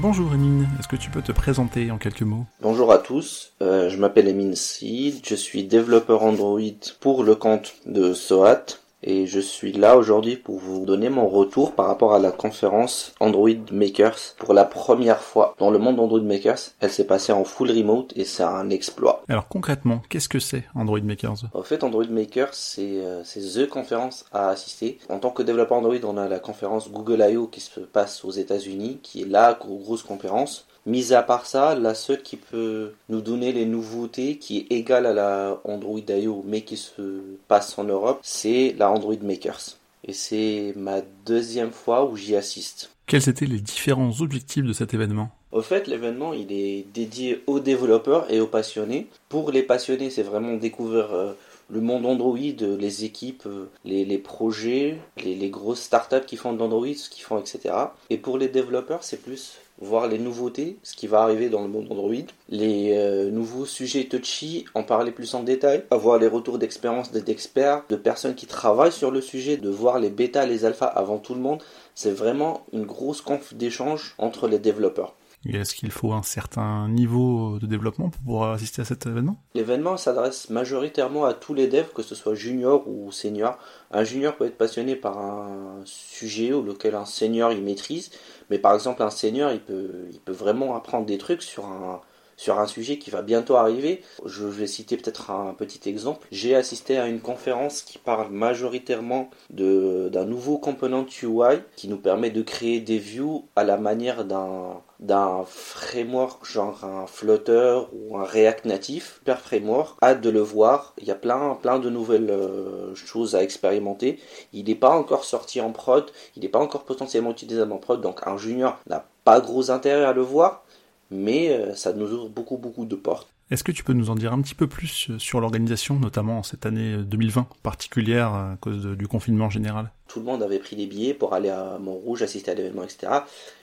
Bonjour Emine, est-ce que tu peux te présenter en quelques mots? Bonjour à tous, euh, je m'appelle Emine Seed, je suis développeur Android pour le compte de SOAT et je suis là aujourd'hui pour vous donner mon retour par rapport à la conférence Android Makers pour la première fois dans le monde Android Makers. Elle s'est passée en full remote et c'est un exploit. Alors concrètement, qu'est-ce que c'est Android Makers? En fait, Android Makers, c'est euh, the conférence à assister. En tant que développeur Android, on a la conférence Google I.O. qui se passe aux États-Unis, qui est la grosse conférence. Mis à part ça, la seule qui peut nous donner les nouveautés, qui est égale à la Android I.O. mais qui se passe en Europe, c'est la Android Makers. Et c'est ma deuxième fois où j'y assiste. Quels étaient les différents objectifs de cet événement? Au fait, l'événement, il est dédié aux développeurs et aux passionnés. Pour les passionnés, c'est vraiment découvrir euh, le monde Android, les équipes, euh, les, projets, les, les, grosses startups qui font de l'Android, ce qu'ils font, etc. Et pour les développeurs, c'est plus voir les nouveautés, ce qui va arriver dans le monde Android, les euh, nouveaux sujets touchy, en parler plus en détail, avoir les retours d'expérience des experts, de personnes qui travaillent sur le sujet, de voir les bêtas, les alphas avant tout le monde. C'est vraiment une grosse conf d'échange entre les développeurs. Est-ce qu'il faut un certain niveau de développement pour pouvoir assister à cet événement? L'événement s'adresse majoritairement à tous les devs, que ce soit junior ou senior. Un junior peut être passionné par un sujet auquel un senior il maîtrise, mais par exemple un senior il peut, il peut vraiment apprendre des trucs sur un, sur un sujet qui va bientôt arriver. Je vais citer peut-être un petit exemple. J'ai assisté à une conférence qui parle majoritairement d'un nouveau component UI qui nous permet de créer des views à la manière d'un d'un framework genre un Flutter ou un React natif, per framework, hâte de le voir. Il y a plein, plein de nouvelles euh, choses à expérimenter. Il n'est pas encore sorti en prod, il n'est pas encore potentiellement utilisable en prod, donc un junior n'a pas gros intérêt à le voir mais euh, ça nous ouvre beaucoup beaucoup de portes. Est-ce que tu peux nous en dire un petit peu plus euh, sur l'organisation, notamment en cette année 2020 euh, particulière à cause du confinement général? Tout le monde avait pris des billets pour aller à Montrouge, assister à l'événement, etc.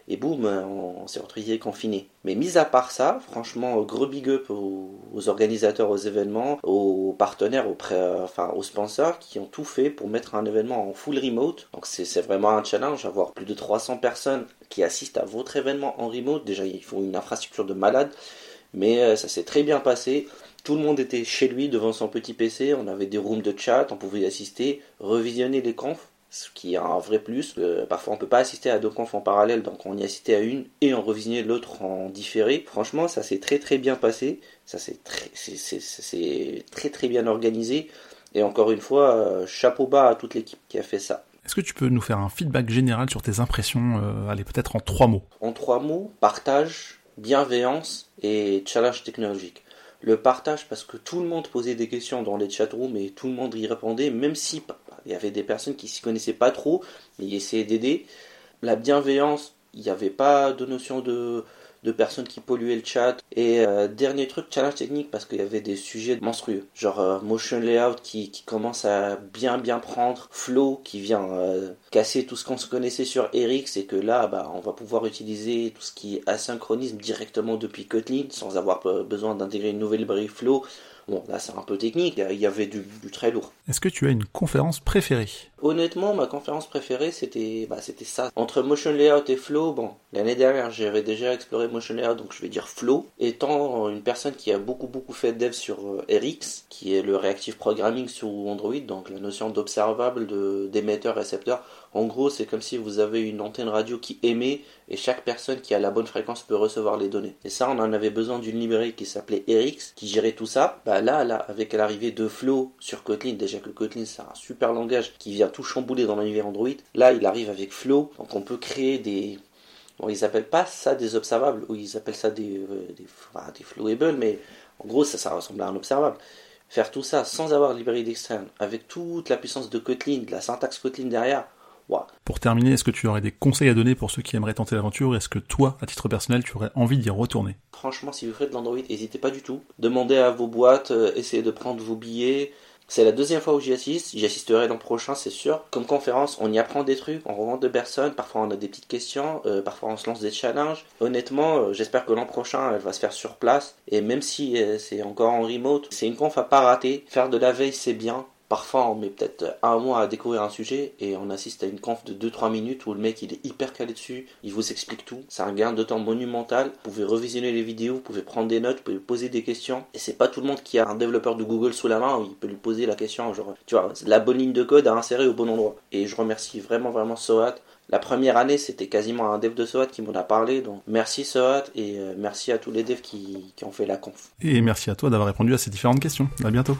Et boum, on, s'est retrouvé confiné. Mais mis à part ça, franchement, gros big up aux, organisateurs, aux événements, aux partenaires, aux, aux sponsors qui ont tout fait pour mettre un événement en full remote. Donc c'est vraiment un challenge, avoir plus de 300 personnes qui assistent à votre événement en remote. Déjà, il faut une infrastructure de malade. Mais euh, ça s'est très bien passé. Tout le monde était chez lui devant son petit PC. On avait des rooms de chat, on pouvait y assister, revisionner les confs, ce qui est un vrai plus. Euh, parfois, on peut pas assister à deux confs en parallèle, donc on y assistait à une et on revisionnait l'autre en différé. Franchement, ça s'est très très bien passé. Ça s'est très très bien organisé. Et encore une fois, euh, chapeau bas à toute l'équipe qui a fait ça. Est-ce que tu peux nous faire un feedback général sur tes impressions Allez, peut-être en trois mots? En trois mots, partage, bienveillance et challenge technologique. Le partage parce que tout le monde posait des questions dans les chatrooms et tout le monde y répondait, même si il y avait des personnes qui s'y connaissaient pas trop, mais ils essayaient d'aider. La bienveillance, il n'y avait pas de notion de de personnes qui polluaient le chat. Et euh, dernier truc, challenge technique, parce qu'il y avait des sujets monstrueux. Genre euh, motion layout qui, commence à bien bien prendre, flow qui vient euh, casser tout ce qu'on se connaissait sur Erix et que là, bah, on va pouvoir utiliser tout ce qui est asynchronisme directement depuis Kotlin sans avoir besoin d'intégrer une nouvelle librairie flow. Bon, là c'est un peu technique, il y avait du, très lourd. Est-ce que tu as une conférence préférée? Honnêtement, ma conférence préférée c'était bah, c'était ça. Entre Motion Layout et Flow, bon, l'année dernière j'avais déjà exploré Motion Layout, donc je vais dire Flow. Étant une personne qui a beaucoup beaucoup fait de dev sur euh, RX, qui est le Reactive Programming sur Android, donc la notion d'observable, d'émetteur, récepteur, en gros, c'est comme si vous avez une antenne radio qui émet et chaque personne qui a la bonne fréquence peut recevoir les données. Et ça, on en avait besoin d'une librairie qui s'appelait RX qui gérait tout ça. Bah là, là, avec l'arrivée de Flow sur Kotlin, déjà que Kotlin c'est un super langage qui vient tout chambouler dans l'univers Android. Là, il arrive avec Flow, donc on peut créer des Bon, ils appellent pas ça des observables, ou ils appellent ça des, euh, des, des flowables, mais en gros, ça, ça ressemble à un observable. Faire tout ça sans avoir de librairie d'externe, avec toute la puissance de Kotlin, de la syntaxe Kotlin derrière, pour terminer, est-ce que tu aurais des conseils à donner pour ceux qui aimeraient tenter l'aventure? Est-ce que toi, à titre personnel, tu aurais envie d'y retourner? Franchement, si vous faites de l'Android, n'hésitez pas du tout. Demandez à vos boîtes, euh, essayez de prendre vos billets. C'est la deuxième fois où j'y assiste, j'y assisterai l'an prochain, c'est sûr. Comme conférence, on y apprend des trucs, on rencontre de personnes, parfois on a des petites questions, euh, parfois on se lance des challenges. Honnêtement, euh, j'espère que l'an prochain, elle va se faire sur place. Et même si c'est encore en remote, c'est une conf à pas rater. Faire de la veille, c'est bien parfois on met peut-être un mois à découvrir un sujet et on assiste à une conf de 2-3 minutes où le mec il est hyper calé dessus, il vous explique tout. C'est un gain de temps monumental. Vous pouvez revisionner les vidéos, vous pouvez prendre des notes, vous pouvez poser des questions. Et c'est pas tout le monde qui a un développeur de Google sous la main où il peut lui poser la question, genre, tu vois, la bonne ligne de code à insérer au bon endroit. Et je remercie vraiment, vraiment Soat. La première année, c'était quasiment un dev de SOAT qui m'en a parlé. Donc merci SOAT et euh, merci à tous les devs qui, qui ont fait la conf. Et merci à toi d'avoir répondu à ces différentes questions. À bientôt.